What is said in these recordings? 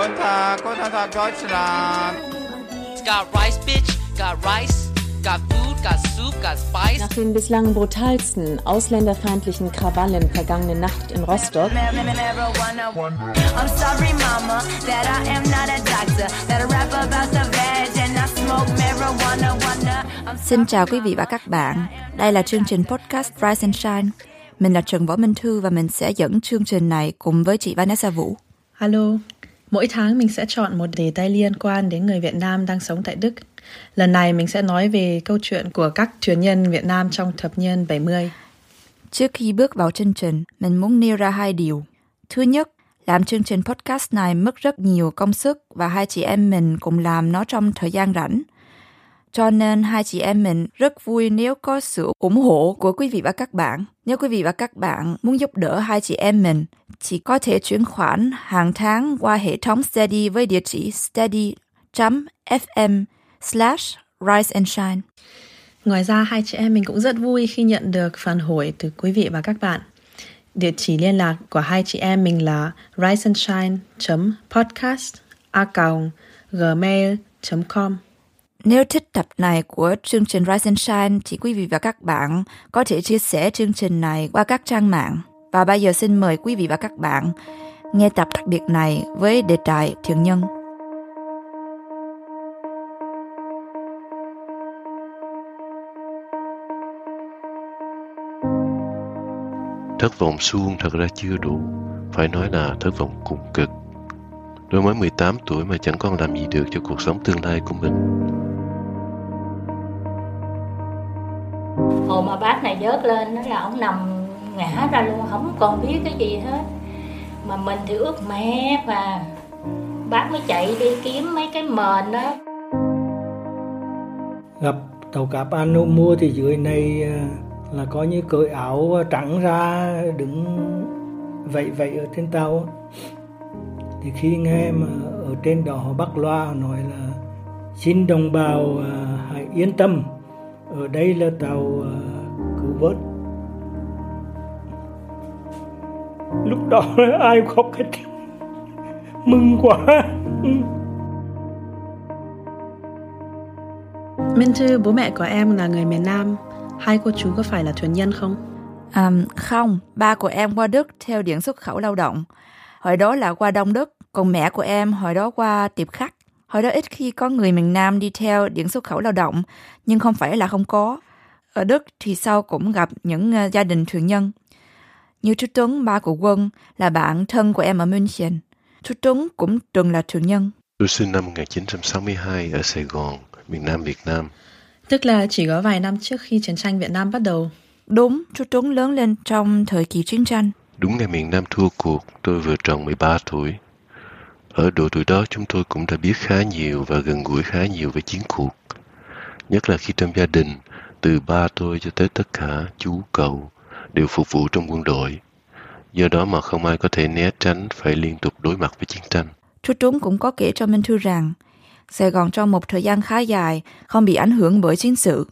Guten Tag, guten Tag Deutschland. Got rice, bitch, got rice. Got food, got soup, got spice. Nach den bislang brutalsten ausländerfeindlichen Krawallen vergangene Nacht in Rostock I'm sorry, mama, that I am not a doctor. That I rap about the veg and I smoke marijuana. Wanna. I'm Xin chào quý vị và các bạn. Đây là chương trình podcast Rise and Shine. Mình là Trần Võ Minh Thư và mình sẽ dẫn chương trình này cùng với chị Vanessa Vũ. Alo, mỗi tháng mình sẽ chọn một đề tài liên quan đến người Việt Nam đang sống tại Đức. Lần này mình sẽ nói về câu chuyện của các truyền nhân Việt Nam trong thập niên 70. Trước khi bước vào chương trình, mình muốn nêu ra hai điều. Thứ nhất, làm chương trình podcast này mất rất nhiều công sức và hai chị em mình cùng làm nó trong thời gian rảnh. Cho nên hai chị em mình rất vui nếu có sự ủng hộ của quý vị và các bạn. Nếu quý vị và các bạn muốn giúp đỡ hai chị em mình, chỉ có thể chuyển khoản hàng tháng qua hệ thống Steady với địa chỉ steady.fm slash rise and shine. Ngoài ra, hai chị em mình cũng rất vui khi nhận được phản hồi từ quý vị và các bạn. Địa chỉ liên lạc của hai chị em mình là riseandshine.podcast.gmail.com nếu thích tập này của chương trình Rise and Shine thì quý vị và các bạn có thể chia sẻ chương trình này qua các trang mạng. Và bây giờ xin mời quý vị và các bạn nghe tập đặc biệt này với đề tài thiện nhân. Thất vọng suông thật ra chưa đủ, phải nói là thất vọng cùng cực. Tôi mới 18 tuổi mà chẳng còn làm gì được cho cuộc sống tương lai của mình. hồi mà bác này vớt lên đó là ông nằm ngã ra luôn không còn biết cái gì hết. Mà mình thì ướt mẹ và bác mới chạy đi kiếm mấy cái mền đó. Gặp tàu cá Pano mua thì dưới này à, là có như cởi áo trắng ra đứng vậy vậy ở trên tàu thì khi nghe mà ở trên đó họ bắt loa họ nói là xin đồng bào à, hãy yên tâm ở đây là tàu à, cứu vớt lúc đó ai khóc hết mừng quá Minh Thư, bố mẹ của em là người miền Nam. Hai cô chú có phải là thuyền nhân không? À, không, ba của em qua Đức theo điện xuất khẩu lao động. Hồi đó là qua Đông Đức, còn mẹ của em hồi đó qua tiệp khắc. Hồi đó ít khi có người miền Nam đi theo điện xuất khẩu lao động, nhưng không phải là không có. Ở Đức thì sau cũng gặp những ờ, gia đình thuyền nhân. Như chú Tuấn, ba của Quân, là bạn thân của em ở München. Chú Tuấn cũng từng là thuyền nhân. Tôi sinh năm 1962 ở Sài Gòn, miền Nam Việt Nam. Tức là chỉ có vài năm trước khi chiến tranh Việt Nam bắt đầu. Đúng, chú Tuấn lớn lên trong thời kỳ chiến tranh. Đúng ngày miền Nam thua cuộc, tôi vừa tròn 13 tuổi. Ở độ tuổi đó chúng tôi cũng đã biết khá nhiều và gần gũi khá nhiều với chiến cuộc. Nhất là khi trong gia đình, từ ba tôi cho tới tất cả chú cậu đều phục vụ trong quân đội. Do đó mà không ai có thể né tránh phải liên tục đối mặt với chiến tranh. Chú Tuấn cũng có kể cho Minh Thư rằng Sài Gòn trong một thời gian khá dài không bị ảnh hưởng bởi chiến sự.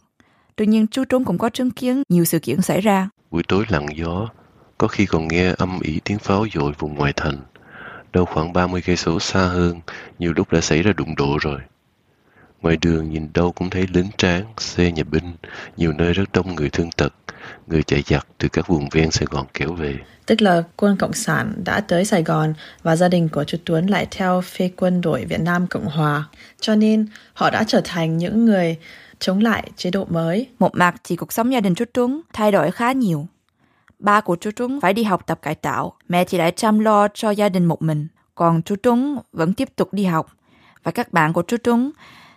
Tuy nhiên chú Tuấn cũng có chứng kiến nhiều sự kiện xảy ra. Buổi tối lặng gió, có khi còn nghe âm ỉ tiếng pháo dội vùng ngoài thành. Đâu khoảng 30 cây số xa hơn, nhiều lúc đã xảy ra đụng độ rồi. Ngoài đường nhìn đâu cũng thấy lính tráng, xe nhà binh, nhiều nơi rất đông người thương tật, người chạy giặc từ các vùng ven Sài Gòn kéo về. Tức là quân Cộng sản đã tới Sài Gòn và gia đình của chú Tuấn lại theo phe quân đội Việt Nam Cộng Hòa. Cho nên họ đã trở thành những người chống lại chế độ mới. Một mặt thì cuộc sống gia đình chú Tuấn thay đổi khá nhiều. Ba của chú Tuấn phải đi học tập cải tạo, mẹ thì lại chăm lo cho gia đình một mình. Còn chú Tuấn vẫn tiếp tục đi học. Và các bạn của chú Tuấn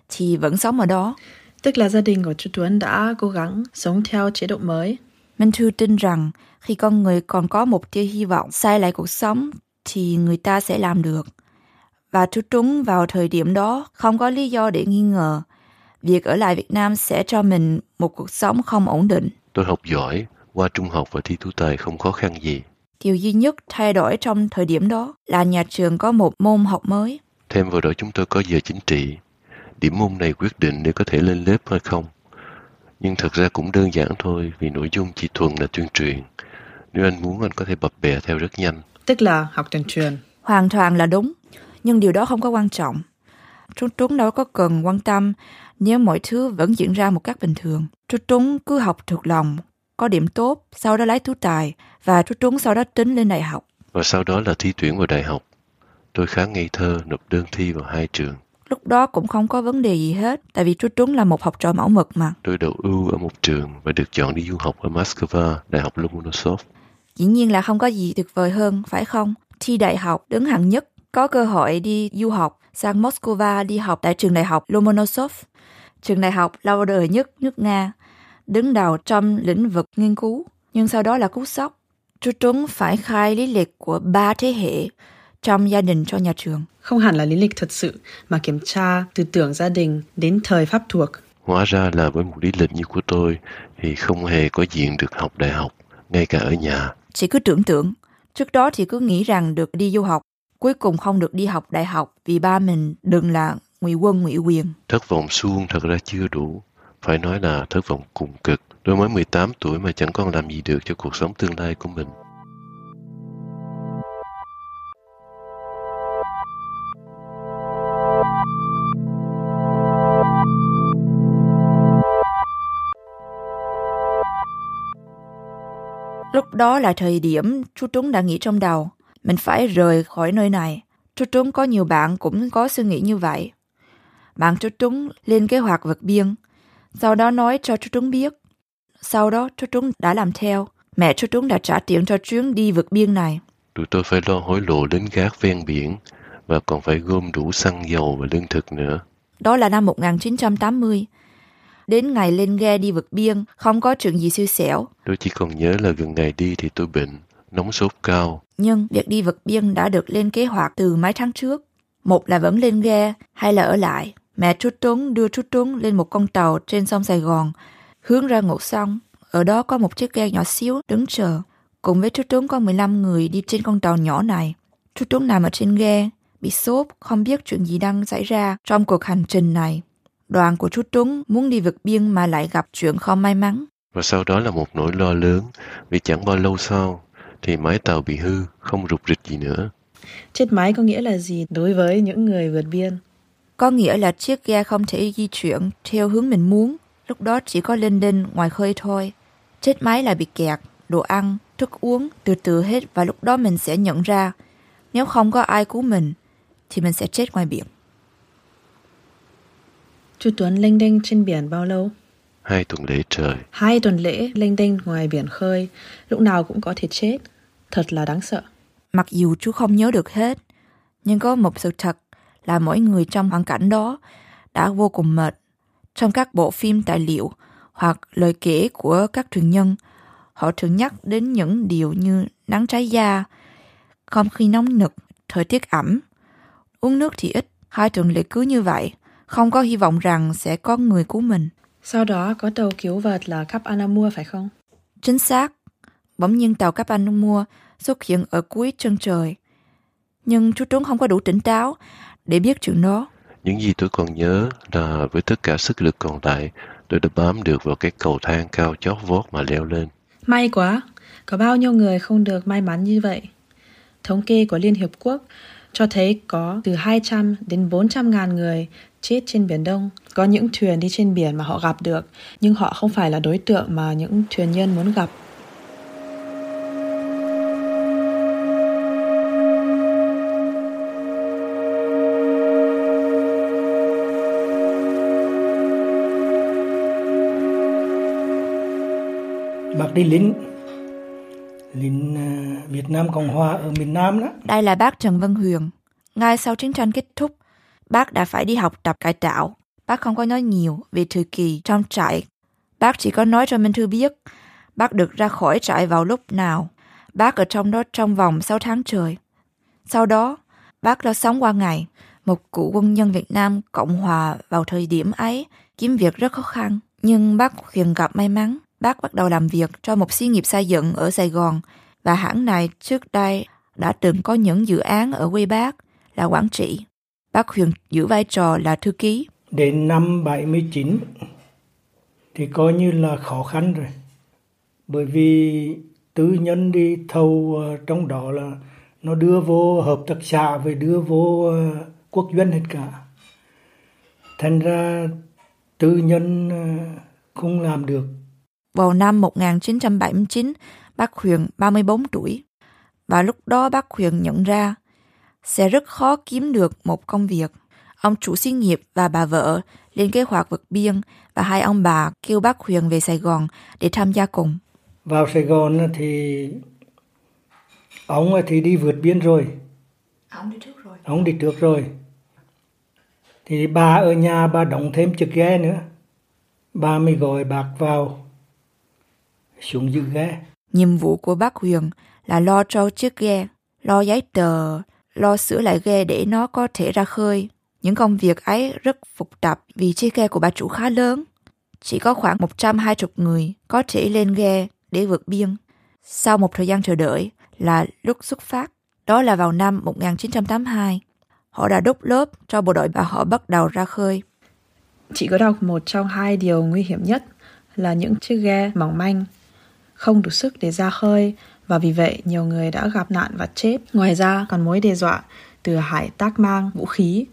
thì vẫn sống ở đó. Tức là gia đình của chú Tuấn đã cố gắng sống theo chế độ mới. Minh Thư tin rằng khi con người còn có một tia hy vọng xây lại cuộc sống thì người ta sẽ làm được. Và chú Tuấn vào thời điểm đó không có lý do để nghi ngờ việc ở lại Việt Nam sẽ cho mình một cuộc sống không ổn định. Tôi học giỏi, qua trung học và thi tú tài không khó khăn gì. Điều duy nhất thay đổi trong thời điểm đó là nhà trường có một môn học mới. Thêm vào đó chúng tôi có giờ chính trị. Điểm môn này quyết định nếu có thể lên lớp hay không. Nhưng thật ra cũng đơn giản thôi vì nội dung chỉ thuần là tuyên truyền. Nếu anh muốn anh có thể bập bẹ theo rất nhanh. Tức là học tuyên truyền. Hoàn toàn là đúng. Nhưng điều đó không có quan trọng. Trúc Trúng đâu có cần quan tâm nếu mọi thứ vẫn diễn ra một cách bình thường. Trúc Trúng cứ học thuộc lòng, có điểm tốt, sau đó lấy tú tài và Trúc Trúng sau đó tính lên đại học. Và sau đó là thi tuyển vào đại học. Tôi khá ngây thơ nộp đơn thi vào hai trường. Lúc đó cũng không có vấn đề gì hết, tại vì Trúc Trúng là một học trò mẫu mực mà. Tôi đậu ưu ở một trường và được chọn đi du học ở Moscow, Đại học Lomonosov. Dĩ nhiên là không có gì tuyệt vời hơn, phải không? Thi đại học đứng hạng nhất, có cơ hội đi du học sang Moscow đi học tại trường đại học Lomonosov, trường đại học lâu đời nhất nước Nga, đứng đầu trong lĩnh vực nghiên cứu. Nhưng sau đó là cú sốc. Chú Trúng phải khai lý lịch của ba thế hệ trong gia đình cho nhà trường. Không hẳn là lý lịch thật sự, mà kiểm tra từ tưởng gia đình đến thời pháp thuộc. Hóa ra là với một lý lịch như của tôi thì không hề có diện được học đại học, ngay cả ở nhà. Chỉ cứ tưởng tượng, trước đó thì cứ nghĩ rằng được đi du học, cuối cùng không được đi học đại học vì ba mình đừng là ngụy quân ngụy quyền. Thất vọng suông thật ra chưa đủ. Phải nói là thất vọng cùng cực. Tôi mới 18 tuổi mà chẳng còn làm gì được cho cuộc sống tương lai của mình. Lúc đó là thời điểm chú Trúng đã nghĩ trong đầu, mình phải rời khỏi nơi này. Chú Trúng có nhiều bạn cũng có suy nghĩ như vậy. Bạn chú Trúng lên kế hoạch vượt biên, sau đó nói cho chú Trúng biết. Sau đó chú Trúng đã làm theo. Mẹ chú Trúng đã trả tiền cho chuyến đi vượt biên này. Tụi tôi phải lo hối lộ đến gác ven biển và còn phải gom đủ xăng dầu và lương thực nữa. Đó là năm 1980. Đến ngày lên ghe đi vượt biên, không có chuyện gì xui xẻo. Tôi chỉ còn nhớ là gần ngày đi thì tôi bệnh, nóng sốt cao. Nhưng việc đi vượt biên đã được lên kế hoạch từ mấy tháng trước. Một là vẫn lên ghe, hay là ở lại. Mẹ Trúc Tuấn đưa Trúc Tuấn lên một con tàu trên sông Sài Gòn, hướng ra ngược sông. Ở đó có một chiếc ghe nhỏ xíu đứng chờ. Cùng với Trúc Tuấn có 15 người đi trên con tàu nhỏ này. Trúc Tuấn nằm ở trên ghe, bị sốt, không biết chuyện gì đang xảy ra trong cuộc hành trình này. Đoàn của Trúc Tuấn muốn đi vượt biên mà lại gặp chuyện không may mắn. Và sau đó là một nỗi lo lớn vì chẳng bao lâu sau thì máy tàu bị hư, không rục rịch gì nữa. Chết máy có nghĩa là gì đối với những người vượt biên? Có nghĩa là chiếc ghe không thể di chuyển theo hướng mình muốn. Lúc đó chỉ có lên đên ngoài khơi thôi. Chết máy là bị kẹt, đồ ăn, thức uống từ từ hết và lúc đó mình sẽ nhận ra nếu không có ai cứu mình thì mình sẽ chết ngoài biển. Chú Tuấn lênh đênh trên biển bao lâu? Hai tuần lễ trời. Hai tuần lễ lênh đênh ngoài biển khơi, lúc nào cũng có thể chết. Thật là đáng sợ. Mặc dù chú không nhớ được hết, nhưng có một sự thật là mỗi người trong hoàn cảnh đó đã vô cùng mệt. Trong các bộ phim tài liệu hoặc lời kể của các truyền nhân, họ thường nhắc đến những điều như nắng cháy da, không khí nóng nực, thời tiết ẩm, uống nước thì ít, hai tuần lễ cứ như vậy, không có hy vọng rằng sẽ có người cứu mình. Sau đó có tàu cứu vật là Cap Anamur phải không? Chính xác, bỗng nhiên tàu Cap Anamur xuất hiện ở cuối chân trời. Nhưng chú Tuấn không có đủ tỉnh táo để biết chuyện đó. Những gì tôi còn nhớ là với tất cả sức lực còn lại, tôi đã bám được vào cái cầu thang cao chót vót mà leo lên. May quá, có bao nhiêu người không được may mắn như vậy? Thống kê của Liên Hiệp Quốc cho thấy có từ 200 đến 400 ngàn người chết trên Biển Đông. Có những thuyền đi trên biển mà họ gặp được, nhưng họ không phải là đối tượng mà những thuyền nhân muốn gặp. Bác đi lính, lính à, Việt Nam Cộng Hòa ở miền Nam đó. Đây là bác Trần Văn Huyền. Ngay sau chiến tranh kết thúc, bác đã phải đi học tập cải tạo. Bác không có nói nhiều về thời kỳ trong trại. Bác chỉ có nói cho Minh Thư biết bác được ra khỏi trại vào lúc nào. Bác ở trong đó trong vòng 6 tháng trời. Sau đó, bác đã sống qua ngày. Một cựu quân nhân Việt Nam Cộng Hòa vào thời điểm ấy kiếm việc rất khó khăn. Nhưng bác Huyền gặp may mắn. Bác bắt đầu làm việc cho một xí nghiệp xây dựng ở Sài Gòn và hãng này trước đây đã từng có những dự án ở quê bác là Quảng Trị. Bác Huyền giữ vai trò là thư ký. Đến năm 79 thì coi như là khó khăn rồi. Bởi vì tư nhân đi thầu ờ, trong đó là nó đưa vô hợp tác xã về đưa vô ờ, quốc doanh hết cả thành ra tư nhân ờ, không làm được vào năm 1979, bác Huyền 34 tuổi. Và lúc đó bác Huyền nhận ra sẽ rất khó kiếm được một công việc. Ông chủ xí nghiệp và bà vợ lên kế hoạch vượt biên và hai ông bà kêu bác Huyền về Sài Gòn để tham gia cùng. vào Sài Gòn thì ông thì đi vượt biên rồi Ông đi trước rồi. ông đi trước rồi thì bà ở nhà bà đóng thêm chiếc ghe nữa bà mới gọi bác vào xuống giữ ghe Nhiệm vụ của bác Huyền là lo cho chiếc ghe, lo giấy tờ, lo sửa lại ghe để nó có thể ra khơi. Những công việc ấy rất phức tạp vì chiếc ghe của bà chủ khá lớn. Chỉ có khoảng 120 người có thể lên ghe để vượt biên. Sau một thời gian chờ đợi là lúc xuất phát, đó là vào năm 1982. Họ đã đúc lớp cho bộ đội và họ bắt đầu ra khơi. Chị có đọc một trong hai điều nguy hiểm nhất là những chiếc ghe mỏng manh, không đủ sức để ra khơi và vì vậy nhiều người đã gặp nạn và chết. Ngoài ra còn mối đe dọa từ hải tác mang vũ khí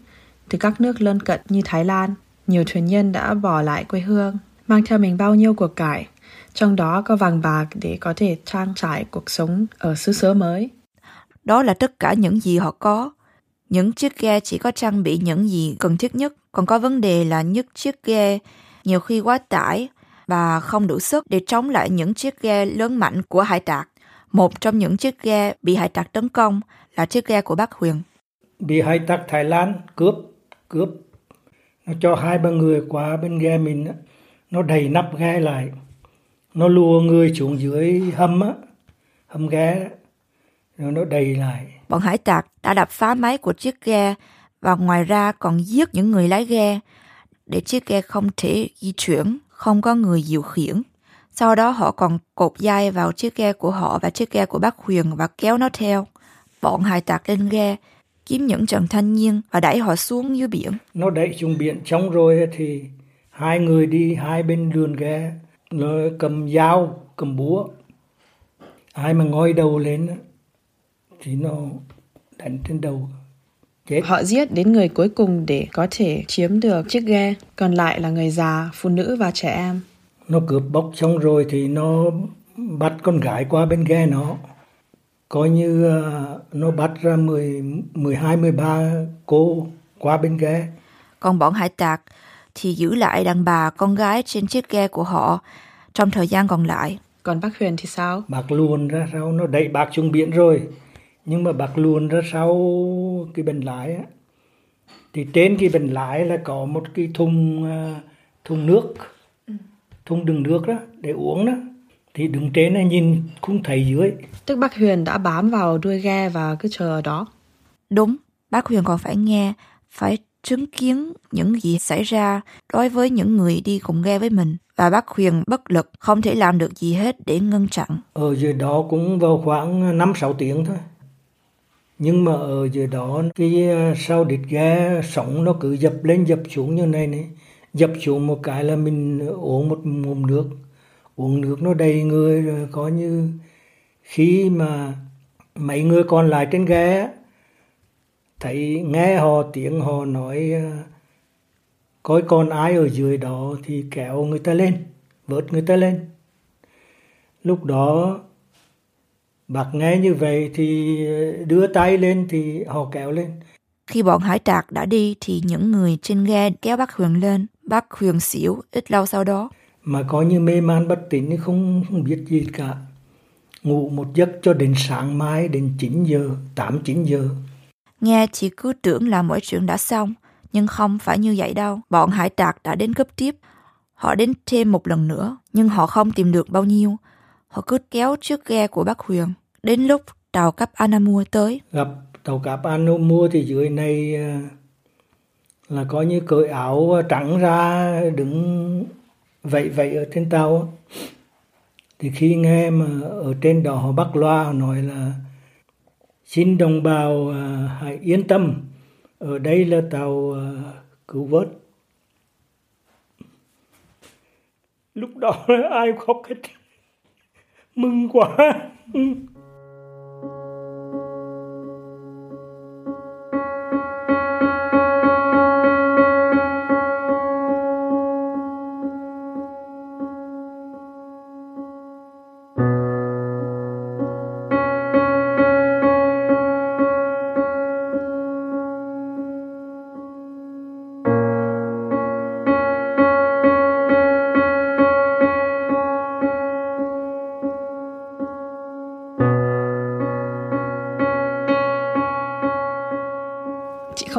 từ các nước lân cận như Thái Lan. Nhiều thuyền nhân đã bỏ lại quê hương, mang theo mình bao nhiêu của cải, trong đó có vàng bạc để có thể trang trải cuộc sống ở xứ sở mới. Đó là tất cả những gì họ có. Những chiếc ghe chỉ có trang bị những gì cần thiết nhất. Còn có vấn đề là những chiếc ghe nhiều khi quá tải và không đủ sức để chống lại những chiếc ghe lớn mạnh của hải tặc. Một trong những chiếc ghe bị hải tặc tấn công là chiếc ghe của bác Huyền. bị hải tặc Thái Lan cướp cướp. Nó cho hai ba người qua bên ghe mình á, nó đầy nắp ghe lại. Nó lùa người xuống dưới hầm á hầm ghe rồi nó đầy lại. Bọn hải tặc đã đập phá máy của chiếc ghe và ngoài ra còn giết những người lái ghe để chiếc ghe không thể di chuyển, không có người điều khiển. Sau đó họ còn cột dây vào chiếc ghe của họ và chiếc ghe của bác Huyền và kéo nó theo. Bọn hải tặc lên ghe, kiếm những trận thanh niên và đẩy họ xuống dưới biển. nó đẩy xuống biển xong rồi thì hai người đi hai bên đường ghe nó cầm dao cầm búa ai mà ngoi đầu lên thì nó đánh trên đầu chết Họ giết đến người cuối cùng để có thể chiếm được chiếc ghe, còn lại là người già, phụ nữ và trẻ em. nó cướp bóc xong rồi thì nó bắt con gái qua bên ghe nó coi như à, nó bắt ra 10, 12, 13 cô qua bên ghe Còn bọn hải tặc thì giữ lại đàn bà con gái trên chiếc ghe của họ trong thời gian còn lại. Còn bác Huyền thì sao? bạc luồn ra sau nó đẩy bạc xuống biển rồi nhưng mà bạc luồn ra sau cái bình lái á thì trên cái bình lái là có một cái thùng à, thùng nước thùng đựng nước đó để uống đó thì đứng trên này nhìn không thấy dưới Tức bác Huyền đã bám vào đuôi ghe và cứ chờ ở đó. Đúng, bác Huyền còn phải nghe, phải chứng kiến những gì xảy ra đối với những người đi cùng ghe với mình. Và bác Huyền bất lực, không thể làm được gì hết để ngăn chặn. ở dưới đó cũng vào khoảng 5-6 tiếng thôi nhưng mà ở dưới đó, cái ờ, sau đít ghe sóng nó cứ dập lên, dập xuống như này này. Dập xuống một cái là mình uống một ngụm nước. Uống nước nó đầy người rồi có như khi mà mấy người còn lại trên ghe thấy nghe họ tiếng họ nói có coi còn ai ở dưới đó thì kéo người ta lên, vớt người ta lên. Lúc đó bác nghe như vậy thì đưa tay lên thì họ kéo lên Khi bọn hải tặc đã đi thì những người trên ghe kéo bác Huyền lên. Bác Huyền xỉu ít lâu sau đó. mà có như mê man bất tỉnh thì không, không biết gì cả ngủ một giấc cho đến sáng mai đến 9 giờ 8 9 giờ Nghe chỉ cứ tưởng là mọi chuyện đã xong, nhưng không phải như vậy đâu. Bọn hải tặc đã đến cướp tiếp. Họ đến thêm một lần nữa, nhưng họ không tìm được bao nhiêu. Họ cứ kéo chiếc ghe của bác Huyền. Đến lúc tàu cáp Anamua tới, gặp tàu cáp Anamua thì dưới này à, là có như cởi áo à, trắng ra đứng vậy vậy ở trên tàu. Thì khi nghe mà ở trên đó họ bắt loa họ nói là xin đồng bào à, hãy yên tâm ở đây là tàu cứu vớt. Lúc đó ai khóc hết mừng quá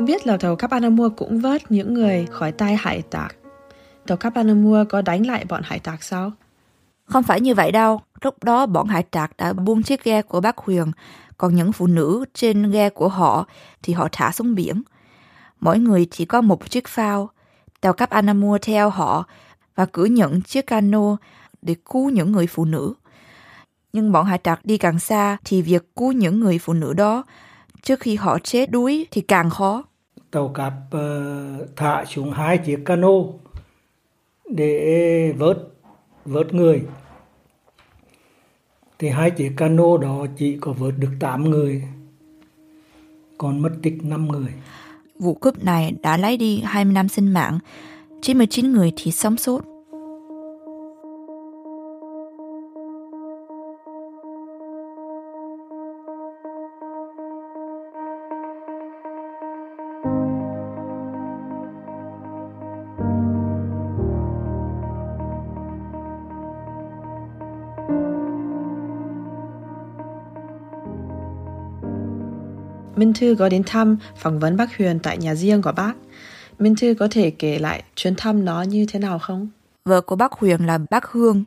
không biết là tàu Capanamua cũng vớt những người khỏi tay hải tặc. Tàu Capanamua có đánh lại bọn hải tặc sao? Không phải như vậy đâu. Lúc đó bọn hải tặc đã buông chiếc ghe của bác Huyền, còn những phụ nữ trên ghe của họ thì họ thả xuống biển. Mỗi người chỉ có một chiếc phao. Tàu cấp Anamua theo họ và cử nhận chiếc cano để cứu những người phụ nữ. Nhưng bọn hải tặc đi càng xa thì việc cứu những người phụ nữ đó trước khi họ chết đuối thì càng khó. Tàu cáp ờ, thả xuống hai chiếc cano để vớt vớt người. Thì hai chiếc cano đó chỉ có vớt được 8 người, còn mất tích 5 người. Vụ cướp này đã lấy đi 25 sinh mạng 99 người thì sống sót. Minh Thư có đến thăm, phỏng vấn bác Huyền tại nhà riêng của bác. Minh Thư có thể kể lại chuyến thăm nó như thế nào không? Vợ của bác Huyền là bác Hương,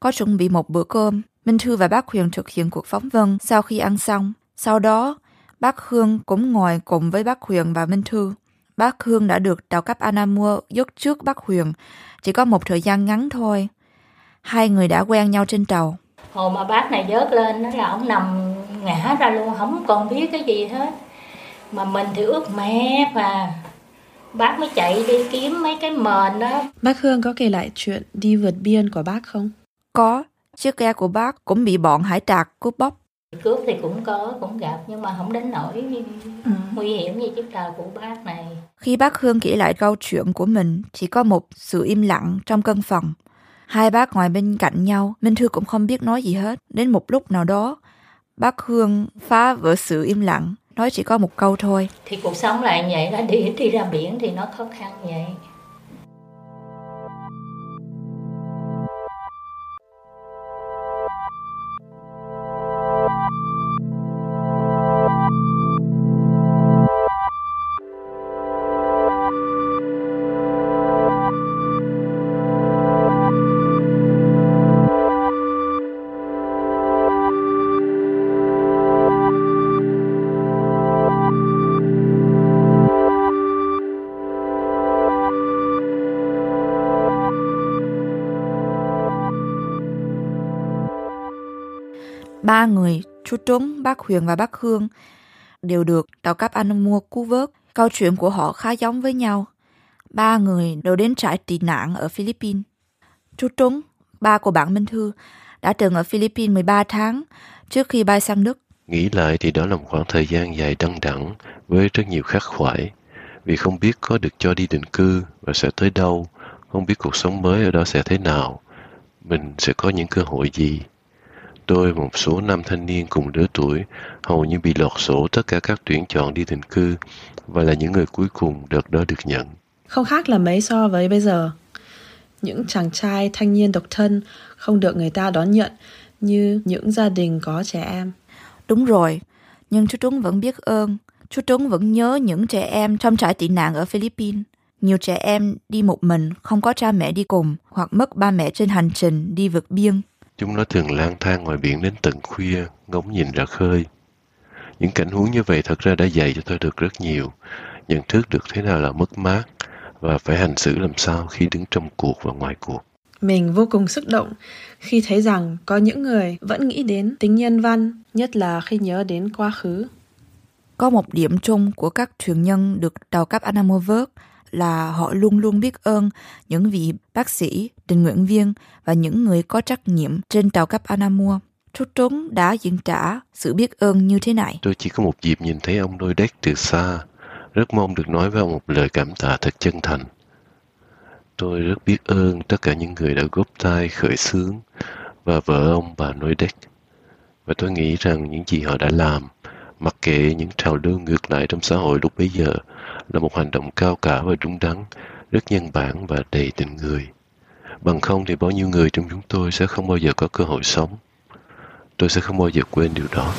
có chuẩn bị một bữa cơm. Minh Thư và bác Huyền thực hiện cuộc phỏng vấn sau khi ăn xong. Sau đó, bác Hương cũng ngồi cùng với bác Huyền và Minh Thư. Bác Hương đã được tàu cấp Anamua dốc trước bác Huyền, chỉ có một thời gian ngắn thôi. Hai người đã quen nhau trên tàu. Hồi mà bác này vớt lên đó là ông nằm ngã ra luôn không còn biết cái gì hết. Mà mình thì ướt mẹ và bác mới chạy đi kiếm mấy cái mền đó. Bác hương có kể lại chuyện đi vượt biên của bác không? Có chiếc ghe của bác cũng bị bọn hải tặc cướp bóc. Cướp thì cũng có cũng gặp nhưng mà không đến nỗi ừ. nguy hiểm như chiếc tàu của bác này. Khi bác hương kể lại câu chuyện của mình chỉ có một sự im lặng trong căn phòng. Hai bác ngồi bên cạnh nhau minh thư cũng không biết nói gì hết. Đến một lúc nào đó Bác Hương phá vỡ sự im lặng, nói chỉ có một câu thôi. Thì cuộc sống lại vậy đó, đi đi ra biển thì nó khó khăn vậy. Ba người, chú Trúng, bác Huyền và bác Hương, đều được tàu cấp anh mua cứu vớt. Câu chuyện của họ khá giống với nhau. Ba người đều đến trại tị nạn ở Philippines. Chú Trúng, ba của bạn Minh Thư, đã từng ở Philippines 13 tháng trước khi bay sang Đức. Nghĩ lại thì đó là một khoảng thời gian dài đăng đẳng với rất nhiều khắc khoải vì không biết có được cho đi định cư và sẽ tới đâu, không biết cuộc sống mới ở đó sẽ thế nào, mình sẽ có những cơ hội gì. Tôi một số nam thanh niên cùng lứa tuổi hầu như bị lọt sổ tất cả các tuyển chọn đi định cư và là những người cuối cùng đợt đó được nhận. Không khác là mấy so với bây giờ. Những chàng trai thanh niên độc thân không được người ta đón nhận như những gia đình có trẻ em. Đúng rồi, nhưng chú Tuấn vẫn biết ơn. Chú Tuấn vẫn nhớ những trẻ em trong trại tị nạn ở Philippines. Nhiều trẻ em đi một mình, không có cha mẹ đi cùng, hoặc mất ba mẹ trên hành trình đi vượt biên. Chúng nó thường lang thang ngoài biển đến tận khuya, ngóng nhìn ra khơi. Những cảnh huống như vậy thật ra đã dạy cho tôi được rất nhiều, nhận thức được thế nào là mất mát và phải hành xử làm sao khi đứng trong cuộc và ngoài cuộc. Mình vô cùng xúc động khi thấy rằng có những người vẫn nghĩ đến tính nhân văn, nhất là khi nhớ đến quá khứ. Có một điểm chung của các thuyền nhân được tàu cấp Anamo vớt là họ luôn luôn biết ơn những vị bác sĩ, tình nguyện viên và những người có trách nhiệm trên tàu cấp Anamua. Chú Trốn đã diễn trả sự biết ơn như thế này. Tôi chỉ có một dịp nhìn thấy ông đôi đét từ xa, rất mong được nói với ông một lời cảm tạ thật chân thành. Tôi rất biết ơn tất cả những người đã góp tay khởi xướng và vợ ông bà Nôi đét. Và tôi nghĩ rằng những gì họ đã làm, mặc kệ những trào lưu ngược lại trong xã hội lúc bấy giờ, là một hành động cao cả và đúng đắn, rất nhân bản và đầy tình người. Bằng không thì bao nhiêu người trong chúng tôi sẽ không bao giờ có cơ hội sống. Tôi sẽ không bao giờ quên điều đó.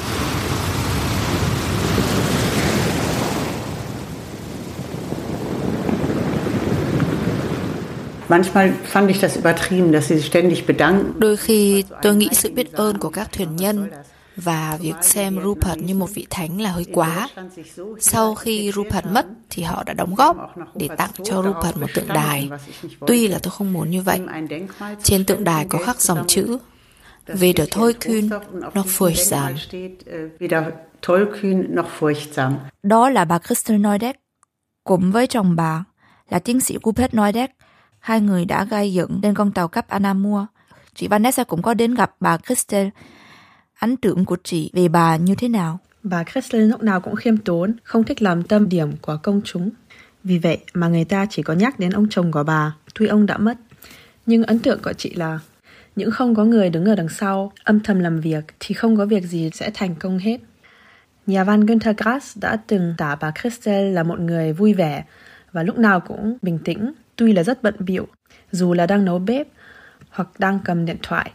Đôi khi tôi nghĩ sự biết ơn của các thuyền nhân và việc xem Rupert như một vị thánh là hơi quá. Sau khi Rupert mất thì họ đã đóng góp để tặng cho Rupert một tượng đài. Tuy là tôi không muốn như vậy. Trên tượng đài có khắc dòng chữ Weder tollkühn noch furchtsam. Đó là bà Crystal Neudek cùng với chồng bà là tiến sĩ Rupert Neudek. Hai người đã gây dựng lên con tàu cấp Anamur. Chị Vanessa cũng có đến gặp bà Crystal ấn tượng của chị về bà như thế nào? Bà Crystal lúc nào cũng khiêm tốn, không thích làm tâm điểm của công chúng. Vì vậy mà người ta chỉ có nhắc đến ông chồng của bà, tuy ông đã mất. Nhưng ấn tượng của chị là những không có người đứng ở đằng sau, âm thầm làm việc thì không có việc gì sẽ thành công hết. Nhà văn Günther Grass đã từng tả bà Christel là một người vui vẻ và lúc nào cũng bình tĩnh, tuy là rất bận bịu, dù là đang nấu bếp hoặc đang cầm điện thoại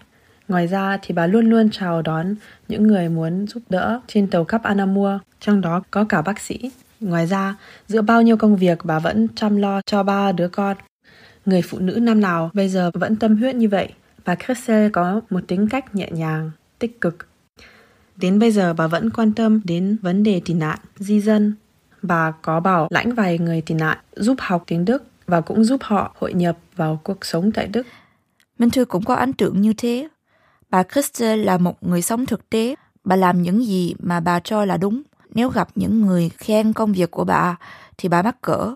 Ngoài ra thì bà luôn luôn chào đón những người muốn giúp đỡ trên tàu cấp Anamur, trong đó có cả bác sĩ. Ngoài ra, giữa bao nhiêu công việc bà vẫn chăm lo cho ba đứa con. Người phụ nữ năm nào bây giờ vẫn tâm huyết như vậy. Bà Christel có một tính cách nhẹ nhàng, tích cực. Đến bây giờ bà vẫn quan tâm đến vấn đề tị nạn, di dân. Bà có bảo lãnh vài người tị nạn giúp học tiếng Đức và cũng giúp họ hội nhập vào cuộc sống tại Đức. Minh Thư cũng có ấn tượng như thế. Bà Christel là một người sống thực tế. Bà làm những gì mà bà cho là đúng. Nếu gặp những người khen công việc của bà, thì bà mắc cỡ.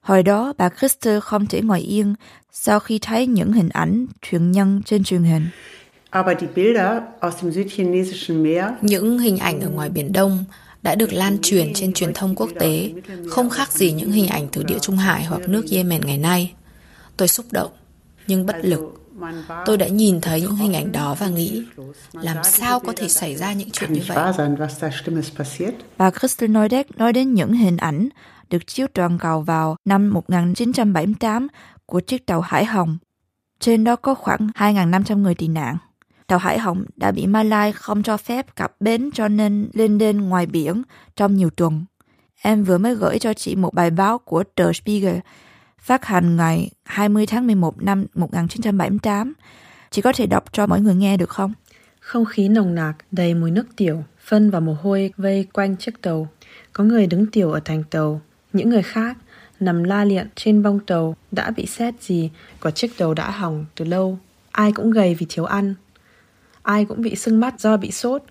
Hồi đó, bà Christel không thể ngồi yên sau khi thấy những hình ảnh thuyền nhân trên truyền hình. Aber die Bilder aus dem südchinesischen Meer Những hình ảnh ở ngoài Biển Đông đã được lan truyền trên truyền thông quốc tế, không khác gì những hình ảnh từ địa Trung Hải hoặc nước Yemen ngày nay. Tôi xúc động, nhưng bất lực Tôi đã nhìn thấy những hình ảnh đó và nghĩ, làm sao có thể xảy ra những chuyện như vậy? Bà Crystal Neudek nói đến những hình ảnh được chiếu toàn cầu vào năm 1978 của chiếc tàu Hải Hồng. Trên đó có khoảng 2.500 người tị nạn. Tàu Hải Hồng đã bị Malai không cho phép cập bến cho nên lên đên ngoài biển trong nhiều tuần. Em vừa mới gửi cho chị một bài báo của Der Spiegel phát hành ngày 20 tháng 11 năm 1978. Chị có thể đọc cho mọi người nghe được không? Không khí nồng nặc, đầy mùi nước tiểu, phân và mồ hôi vây quanh chiếc tàu. Có người đứng tiểu ở thành tàu, những người khác nằm la liện trên bông tàu đã bị xét gì của chiếc tàu đã hỏng từ lâu. Ai cũng gầy vì thiếu ăn. Ai cũng bị sưng mắt do bị sốt.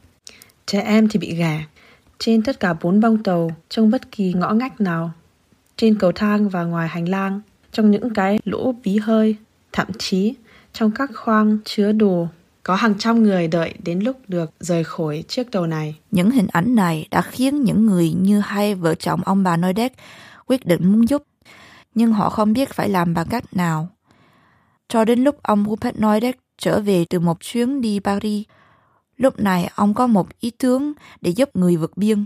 Trẻ em thì bị ghẻ. Trên tất cả bốn bông tàu, trong bất kỳ ngõ ngách nào, trên cầu thang và ngoài hành lang, trong những cái lỗ bí hơi, thậm chí trong các khoang chứa đồ có hàng trăm người đợi đến lúc được rời khỏi chiếc tàu này. Những hình ảnh này đã khiến những người như hai vợ chồng ông bà Noidek quyết định muốn giúp, nhưng họ không biết phải làm bằng cách nào. Cho đến lúc ông Rupert Noidek trở về từ một chuyến đi Paris, lúc này ông có một ý tưởng để giúp người vượt biên.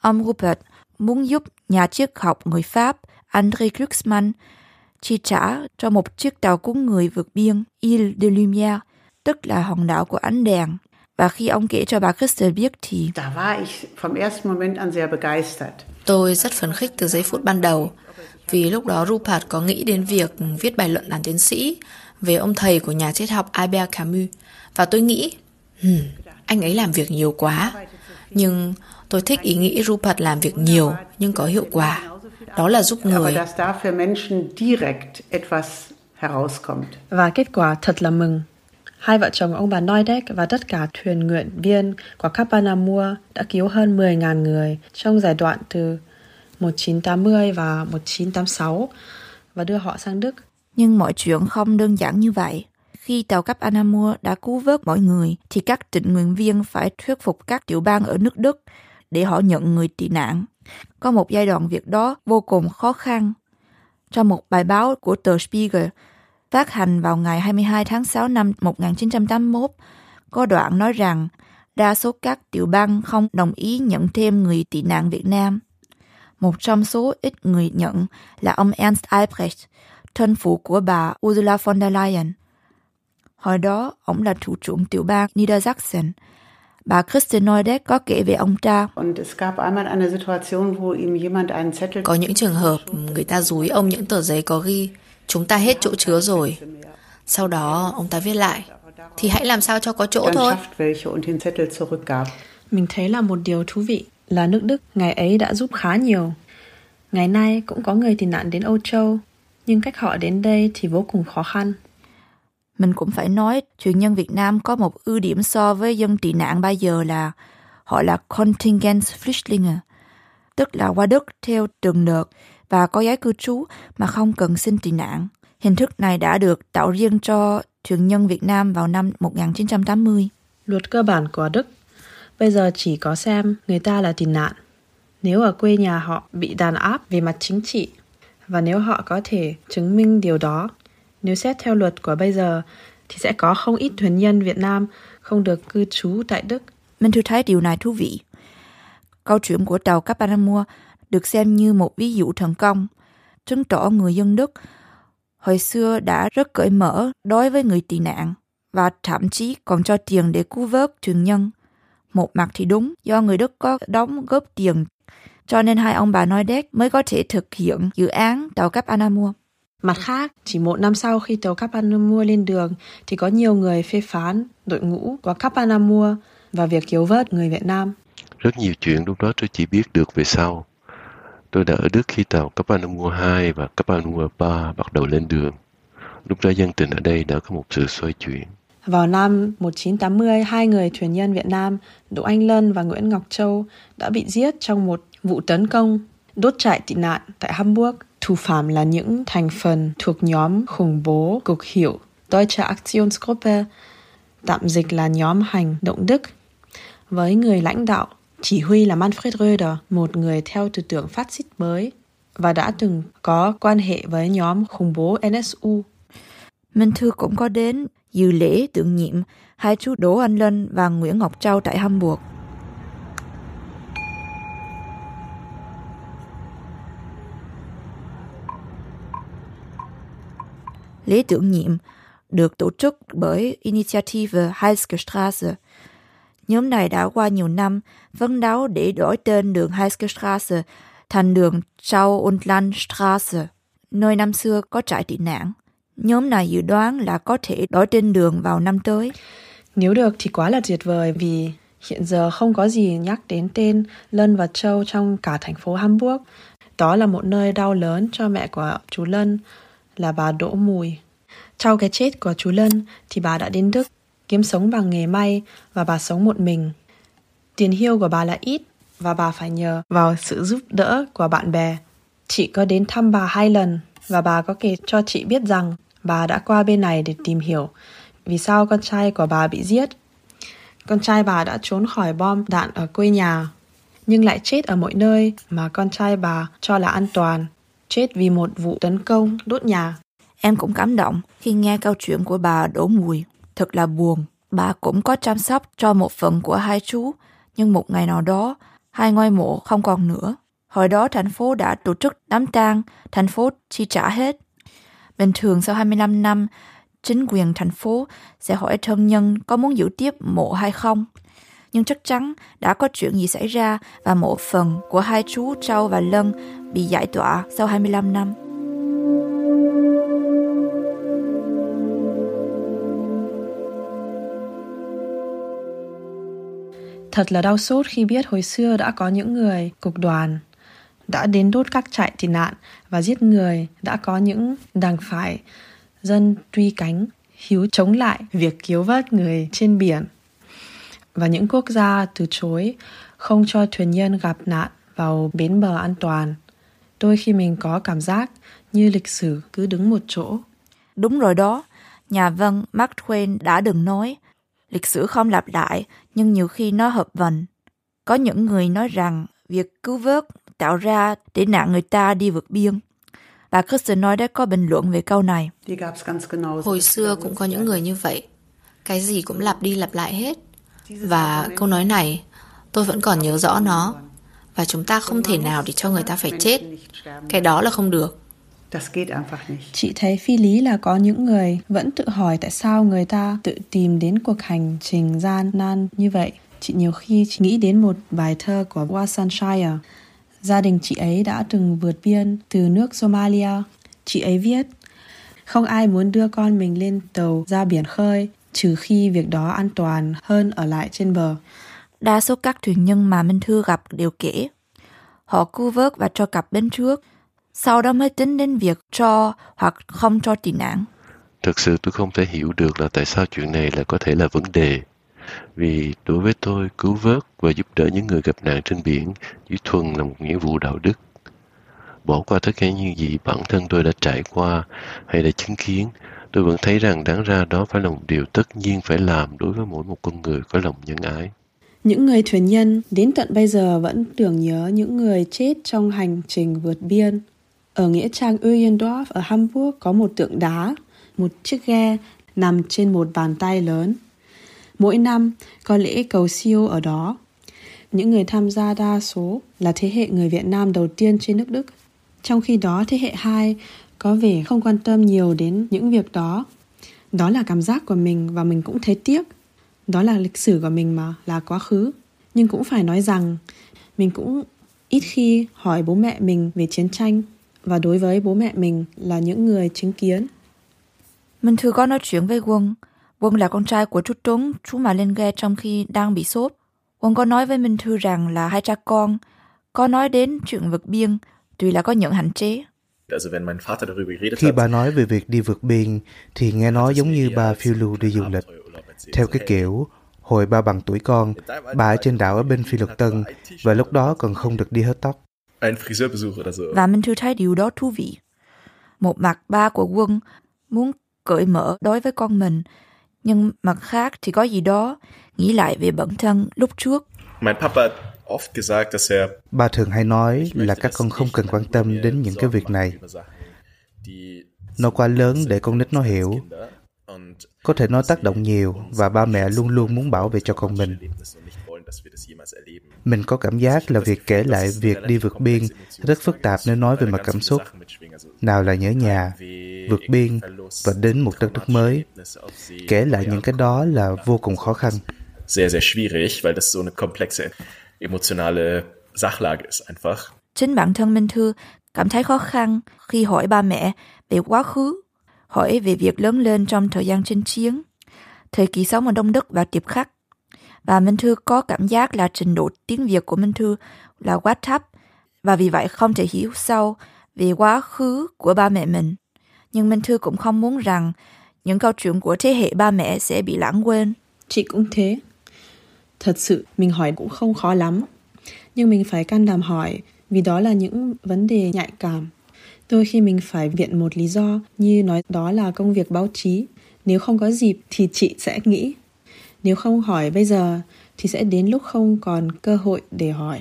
Ông Rupert muốn giúp nhà triết học người Pháp André Glucksmann chi trả cho một chiếc tàu cứu người vượt biên Ile de Lumière, tức là hòn đảo của ánh đèn. Và khi ông kể cho bà Christel biết thì Tôi rất phấn khích từ giây phút ban đầu, vì lúc đó Rupert có nghĩ đến việc viết bài luận làm tiến sĩ về ông thầy của nhà triết học Albert Camus. Và tôi nghĩ, hmm, anh ấy làm việc nhiều quá. Nhưng Tôi thích ý nghĩ Rupert làm việc nhiều nhưng có hiệu quả. Đó là giúp người. Và kết quả thật là mừng. Hai vợ chồng ông bà Neudek và tất cả thuyền nguyện viên của Kapanamur đã cứu hơn 10.000 người trong giai đoạn từ 1980 và 1986 và đưa họ sang Đức. Nhưng mọi chuyện không đơn giản như vậy. Khi tàu cấp Anamur đã cứu vớt mọi người, thì các tình nguyện viên phải thuyết phục các tiểu bang ở nước Đức để họ nhận người tị nạn. Có một giai đoạn việc đó vô cùng khó khăn. Trong một bài báo của tờ Spiegel phát hành vào ngày 22 tháng 6 năm 1981, có đoạn nói rằng đa số các tiểu bang không đồng ý nhận thêm người tị nạn Việt Nam. Một trong số ít người nhận là ông Ernst Albrecht, thân phụ của bà Ursula von der Leyen. Hồi đó, ông là thủ trưởng tiểu bang Niedersachsen, Bà Christian Neudek có kể về ông cha. Có những trường hợp người ta dúi ông những tờ giấy có ghi Chúng ta hết chỗ chứa rồi. Sau đó ông ta viết lại, thì hãy làm sao cho có chỗ thôi. Mình thấy là một điều thú vị là nước Đức ngày ấy đã giúp khá nhiều. Ngày nay cũng có người tị nạn đến Âu Châu, nhưng cách họ đến đây thì vô cùng khó khăn. Mình cũng phải nói, truyền nhân Việt Nam có một ưu điểm so với dân tị nạn bây giờ là họ là Contingent Flüchtlinge, à. tức là qua Đức theo trường đợt và có giấy cư trú mà không cần xin tị nạn. Hình thức này đã được tạo riêng cho truyền nhân Việt Nam vào năm 1980. Luật cơ bản của Đức bây giờ chỉ có xem người ta là tị nạn. Nếu ở quê nhà họ bị đàn áp về mặt chính trị và nếu họ có thể chứng minh điều đó, nếu xét theo luật của bây giờ thì sẽ có không ít thuyền nhân Việt Nam không được cư trú tại Đức. Mình thử thấy điều này thú vị. Câu chuyện của tàu Capanamua được xem như một ví dụ thành công, chứng tỏ người dân Đức hồi xưa đã rất cởi mở đối với người tị nạn và thậm chí còn cho tiền để cứu vớt thuyền nhân. Một mặt thì đúng, do người Đức có đóng góp tiền, cho nên hai ông bà nói đét mới có thể thực hiện dự án tàu cấp Anamua. Mặt khác, chỉ một năm sau khi tàu Capanamua lên đường thì có nhiều người phê phán đội ngũ của Capanamua và việc cứu vớt người Việt Nam. Rất nhiều chuyện lúc đó tôi chỉ biết được về sau. Tôi đã ở Đức khi tàu Capanamua 2 và Capanamua 3 bắt đầu lên đường. Lúc đó dân tình ở đây đã có một sự xoay chuyển. Vào năm 1980, hai người thuyền nhân Việt Nam, Đỗ Anh Lân và Nguyễn Ngọc Châu đã bị giết trong một vụ tấn công đốt trại tị nạn tại Hamburg. Thủ phạm là những thành phần thuộc nhóm khủng bố cực hiệu Deutsche Aktionsgruppe, tạm dịch là nhóm hành động Đức, với người lãnh đạo chỉ huy là Manfred Röder, một người theo tư tưởng phát xít mới và đã từng có quan hệ với nhóm khủng bố NSU. Minh Thư cũng có đến dự lễ tưởng nhiệm hai chú Đỗ Anh Lân và Nguyễn Ngọc Châu tại Hamburg. Lễ tưởng niệm được tổ chức bởi Initiative Heilsgestrasse. Nhóm này đã qua nhiều năm phấn đấu để đổi tên đường Heilsgestrasse thành đường Chau und Landstraße, nơi năm xưa có trại tị nạn. Nhóm này dự đoán là có thể đổi tên đường vào năm tới. Nếu được thì quá là tuyệt vời vì hiện giờ không có gì nhắc đến tên Lân và Châu trong cả thành phố Hamburg. Đó là một nơi đau lớn cho mẹ của chú Lân là bà Đỗ Mùi. Sau cái chết của chú Lân thì bà đã đến Đức kiếm sống bằng nghề may và bà sống một mình. Tiền hiêu của bà là ít và bà phải nhờ vào sự giúp đỡ của bạn bè. Chị có đến thăm bà hai lần và bà có kể cho chị biết rằng bà đã qua bên này để tìm hiểu vì sao con trai của bà bị giết. Con trai bà đã trốn khỏi bom đạn ở quê nhà, nhưng lại chết ở mọi nơi mà con trai bà cho là an toàn, chết vì một vụ tấn công đốt nhà. Em cũng cảm động khi nghe câu chuyện của bà Đỗ Mùi. Thật là buồn. Bà cũng có chăm sóc cho một phần của hai chú, nhưng một ngày nào đó, hai ngôi mộ không còn nữa. Hồi đó thành phố đã tổ chức đám tang, thành phố chi trả hết. Bình thường sau 25 năm, chính quyền thành phố sẽ hỏi thân nhân có muốn giữ tiếp mộ hay không. Nhưng chắc chắn đã có chuyện gì xảy ra và một phần của hai chú Châu và Lân bị giải tỏa sau 25 năm. Thật là đau xót khi biết hồi xưa đã có những người cục đoàn đã đến đốt các trại tị nạn và giết người, đã có những đảng phải dân truy cánh hiếu chống lại việc cứu vớt người trên biển và những quốc gia từ chối không cho thuyền nhân gặp nạn vào bến bờ an toàn. Đôi khi mình có cảm giác như lịch sử cứ đứng một chỗ. Đúng rồi đó, nhà văn Mark Twain đã từng nói, lịch sử không lặp lại, nhưng nhiều khi nó hợp vần. Có những người nói rằng việc cứu vớt tạo ra để nạn người ta đi vượt biên. Bà Kristen nói đã có bình luận về câu này. Hồi xưa cũng có những người như vậy. Cái gì cũng lặp đi lặp lại hết. Và câu nói này, tôi vẫn còn nhớ rõ nó. Và chúng ta không thể nào để cho người ta phải chết. Cái đó là không được. Chị thấy phi lý là có những người vẫn tự hỏi tại sao người ta tự tìm đến cuộc hành trình gian nan như vậy. Chị nhiều khi chị nghĩ đến một bài thơ của Warsanshire. Gia đình chị ấy đã từng vượt biên từ nước Somalia. Chị ấy viết, Không ai muốn đưa con mình lên tàu ra biển khơi, trừ khi việc đó an toàn hơn ở lại trên bờ. Đa số các thuyền nhân mà Minh Thư gặp đều kể. Họ cứu vớt và cho cặp bên trước, sau đó mới tính đến việc cho hoặc không cho tị nạn. Thực sự tôi không thể hiểu được là tại sao chuyện này lại có thể là vấn đề. Vì đối với tôi, cứu vớt và giúp đỡ những người gặp nạn trên biển chỉ thuần là một nghĩa vụ đạo đức. Bỏ qua tất cả những gì bản thân tôi đã trải qua hay đã chứng kiến, tôi vẫn thấy rằng đáng ra đó phải là một điều tất nhiên phải làm đối với mỗi một con người có lòng nhân ái. Những người thuyền nhân đến tận bây giờ vẫn tưởng nhớ những người chết trong hành trình vượt biên. Ở nghĩa trang Uyendorf ở Hamburg có một tượng đá, một chiếc ghe nằm trên một bàn tay lớn. Mỗi năm có lễ cầu siêu ở đó. Những người tham gia đa số là thế hệ người Việt Nam đầu tiên trên nước Đức. Trong khi đó thế hệ 2 có vẻ không quan tâm nhiều đến những việc đó. Đó là cảm giác của mình và mình cũng thấy tiếc. Đó là lịch sử của mình mà, là quá khứ. Nhưng cũng phải nói rằng mình cũng ít khi hỏi bố mẹ mình về chiến tranh và đối với bố mẹ mình là những người chứng kiến. Mình thử có nói chuyện với Quân. Quân là con trai của chú Tuấn, chú mà lên ghe trong khi đang bị sốt. Quân có nói với Minh Thư rằng là hai cha con, có nói đến chuyện vượt biên, tuy là có những hạn chế. Khi bà nói về việc đi vượt biên, thì nghe nói giống như bà phiêu lưu đi du lịch. Theo cái kiểu, hồi ba bằng tuổi con, bà ở trên đảo ở bên Phi Luật Tân, và lúc đó còn không được đi hớt tóc. Và Minh Thư thấy điều đó thú vị. Một mặt ba của Quân muốn cởi mở đối với con mình, nhưng mặt khác thì có gì đó nghĩ lại về bản thân lúc trước. Ba thường hay nói là các con không cần quan tâm đến những cái việc này. Nó quá lớn để con nít nó hiểu. Có thể nó tác động nhiều và ba mẹ luôn luôn muốn bảo vệ cho con mình. Mình có cảm giác là việc kể lại việc đi vượt biên rất phức tạp nếu nói về mặt cảm xúc. Nào là nhớ nhà, vượt biên và đến một đất nước mới. Kể lại những cái đó là vô cùng khó khăn. Sehr, sehr schwierig, weil das so eine komplexe emotionale Sachlage ist einfach. Chính bản thân Minh Thư cảm thấy khó khăn khi hỏi ba mẹ về quá khứ, hỏi về việc lớn lên trong thời gian chinh chiến, thời kỳ sống ở Đông Đức và Tiệp Khắc. Và Minh Thư có cảm giác là trình độ tiếng Việt của Minh Thư là quá thấp và vì vậy không thể hiểu sâu về quá khứ của ba mẹ mình. Nhưng Minh Thư cũng không muốn rằng những câu chuyện của thế hệ ba mẹ sẽ bị lãng quên. Chị cũng thế. Thật sự mình hỏi cũng không khó lắm. Nhưng mình phải can đảm hỏi vì đó là những vấn đề nhạy cảm. Đôi khi mình phải viện một lý do như nói đó là công việc báo chí. Nếu không có dịp thì chị sẽ nghĩ. Nếu không hỏi bây giờ thì sẽ đến lúc không còn cơ hội để hỏi.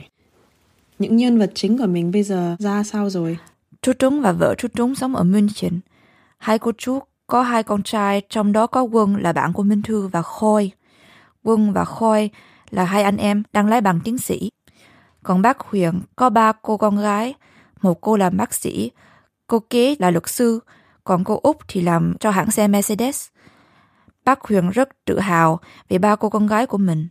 Những nhân vật chính của mình bây giờ ra sao rồi? Chú Trúng và vợ chú Trúng sống ở München. Hai cô chú có hai con trai, trong đó có Quân là bạn của Minh Thư và Khôi. Quân và Khôi là hai anh em đang lái bằng tiến sĩ. Còn bác Huyền có ba cô con gái, một cô làm bác sĩ, cô kế là luật sư, còn cô Út thì làm cho hãng xe Mercedes. Bác Huyền rất tự hào về ba cô con gái của mình.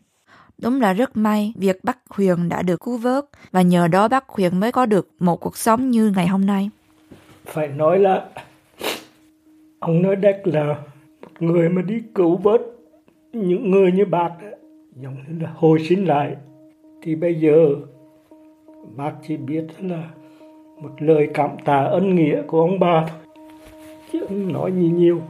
Đúng là rất may việc bác Huyền đã được cứu vớt và nhờ đó bác Huyền mới có được một cuộc sống như ngày hôm nay. Phải nói là ông nói Đắc là một người mà đi cứu vớt những người như bác giống như là hồi sinh lại. Thì bây giờ, bác chỉ biết là một lời cảm tạ ân nghĩa của ông bà thôi. Chứ không nói gì nhiều.